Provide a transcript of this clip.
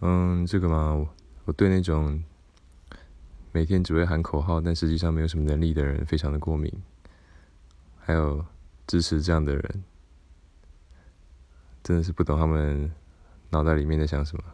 嗯这个嘛我对那种每天只会喊口号但实际上没有什么能力的人非常的过敏还有支持这样的人真的是不懂他们脑袋里面在想什么。